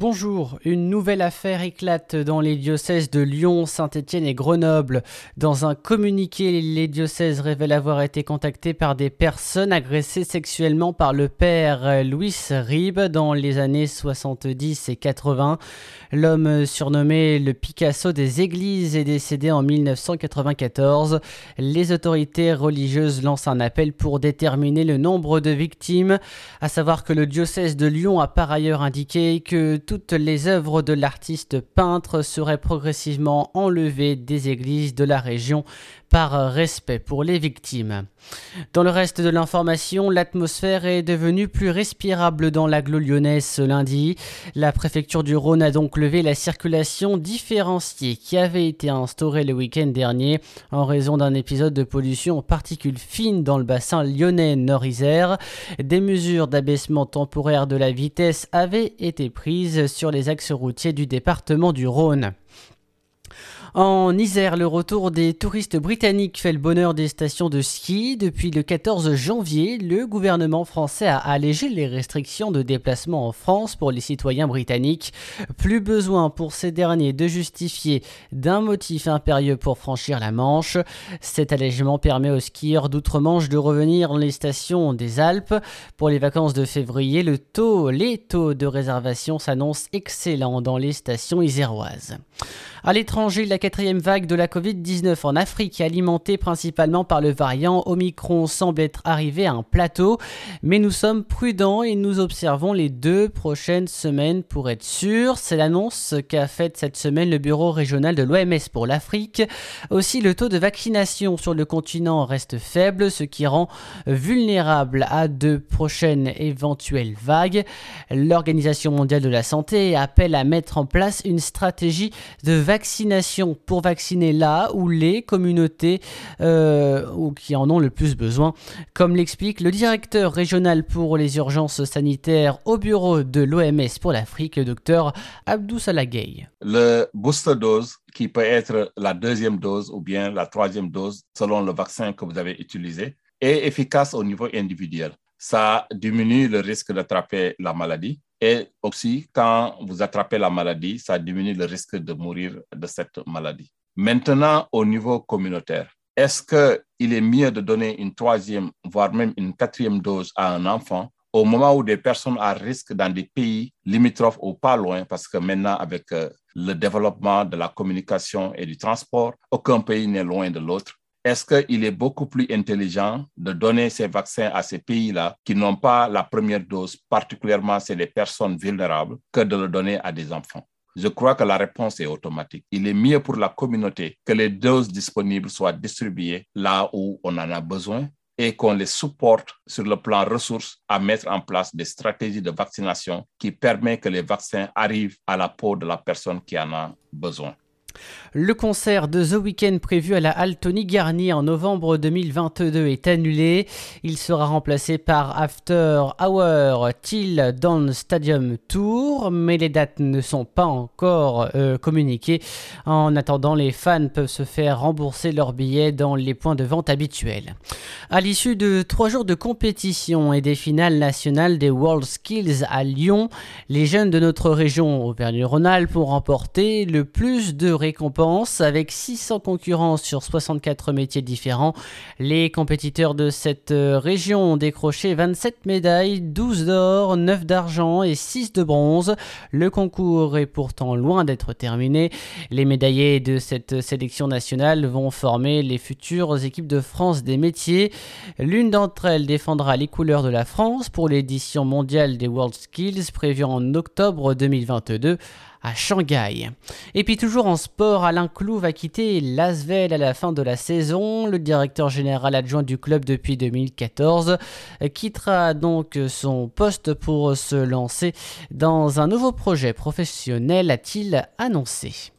Bonjour, une nouvelle affaire éclate dans les diocèses de Lyon, Saint-Étienne et Grenoble. Dans un communiqué, les diocèses révèlent avoir été contactés par des personnes agressées sexuellement par le père Louis Ribes dans les années 70 et 80. L'homme surnommé le Picasso des églises est décédé en 1994. Les autorités religieuses lancent un appel pour déterminer le nombre de victimes, à savoir que le diocèse de Lyon a par ailleurs indiqué que toutes les œuvres de l'artiste peintre seraient progressivement enlevées des églises de la région par respect pour les victimes. Dans le reste de l'information, l'atmosphère est devenue plus respirable dans l'agglo lyonnaise ce lundi. La préfecture du Rhône a donc levé la circulation différenciée qui avait été instaurée le week-end dernier en raison d'un épisode de pollution aux particules fines dans le bassin lyonnais Nord-Isère. Des mesures d'abaissement temporaire de la vitesse avaient été prises sur les axes routiers du département du Rhône. En Isère, le retour des touristes britanniques fait le bonheur des stations de ski. Depuis le 14 janvier, le gouvernement français a allégé les restrictions de déplacement en France pour les citoyens britanniques. Plus besoin pour ces derniers de justifier d'un motif impérieux pour franchir la Manche. Cet allègement permet aux skieurs d'outre-Manche de revenir dans les stations des Alpes. Pour les vacances de février, les taux de réservation s'annoncent excellents dans les stations iséroises. À l'étranger, la quatrième vague de la Covid-19 en Afrique, alimentée principalement par le variant Omicron, semble être arrivée à un plateau. Mais nous sommes prudents et nous observons les deux prochaines semaines pour être sûrs. C'est l'annonce qu'a faite cette semaine le bureau régional de l'OMS pour l'Afrique. Aussi, le taux de vaccination sur le continent reste faible, ce qui rend vulnérable à de prochaines éventuelles vagues. L'Organisation mondiale de la santé appelle à mettre en place une stratégie de vaccination pour vacciner là où les communautés euh, ou qui en ont le plus besoin, comme l'explique le directeur régional pour les urgences sanitaires au bureau de l'OMS pour l'Afrique, le docteur Abdou Salagay. Le booster dose, qui peut être la deuxième dose ou bien la troisième dose selon le vaccin que vous avez utilisé, est efficace au niveau individuel. Ça diminue le risque d'attraper la maladie et aussi, quand vous attrapez la maladie, ça diminue le risque de mourir de cette maladie. Maintenant, au niveau communautaire, est-ce qu'il est mieux de donner une troisième, voire même une quatrième dose à un enfant au moment où des personnes à risque dans des pays limitrophes ou pas loin, parce que maintenant, avec euh, le développement de la communication et du transport, aucun pays n'est loin de l'autre est-ce qu'il est beaucoup plus intelligent de donner ces vaccins à ces pays-là qui n'ont pas la première dose, particulièrement c'est les personnes vulnérables, que de le donner à des enfants? Je crois que la réponse est automatique. Il est mieux pour la communauté que les doses disponibles soient distribuées là où on en a besoin et qu'on les supporte sur le plan ressources à mettre en place des stratégies de vaccination qui permettent que les vaccins arrivent à la peau de la personne qui en a besoin. Le concert de The Weeknd prévu à la Halle Tony Garnier en novembre 2022 est annulé. Il sera remplacé par After Hour Till Dawn Stadium Tour, mais les dates ne sont pas encore euh, communiquées. En attendant, les fans peuvent se faire rembourser leurs billets dans les points de vente habituels. À l'issue de trois jours de compétition et des finales nationales des World Skills à Lyon, les jeunes de notre région Auvergne-Rhône-Alpes ont remporté le plus de récompenses avec 600 concurrents sur 64 métiers différents. Les compétiteurs de cette euh, région ont décroché 27 médailles, 12 d'or, 9 d'argent et 6 de bronze. Le concours est pourtant loin d'être terminé. Les médaillés de cette sélection nationale vont former les futures équipes de France des métiers. L'une d'entre elles défendra les couleurs de la France pour l'édition mondiale des World Skills prévue en octobre 2022 à Shanghai. Et puis toujours en sport, Alain Clou va quitter l'Asvel à la fin de la saison. Le directeur général adjoint du club depuis 2014 quittera donc son poste pour se lancer dans un nouveau projet professionnel, a-t-il annoncé.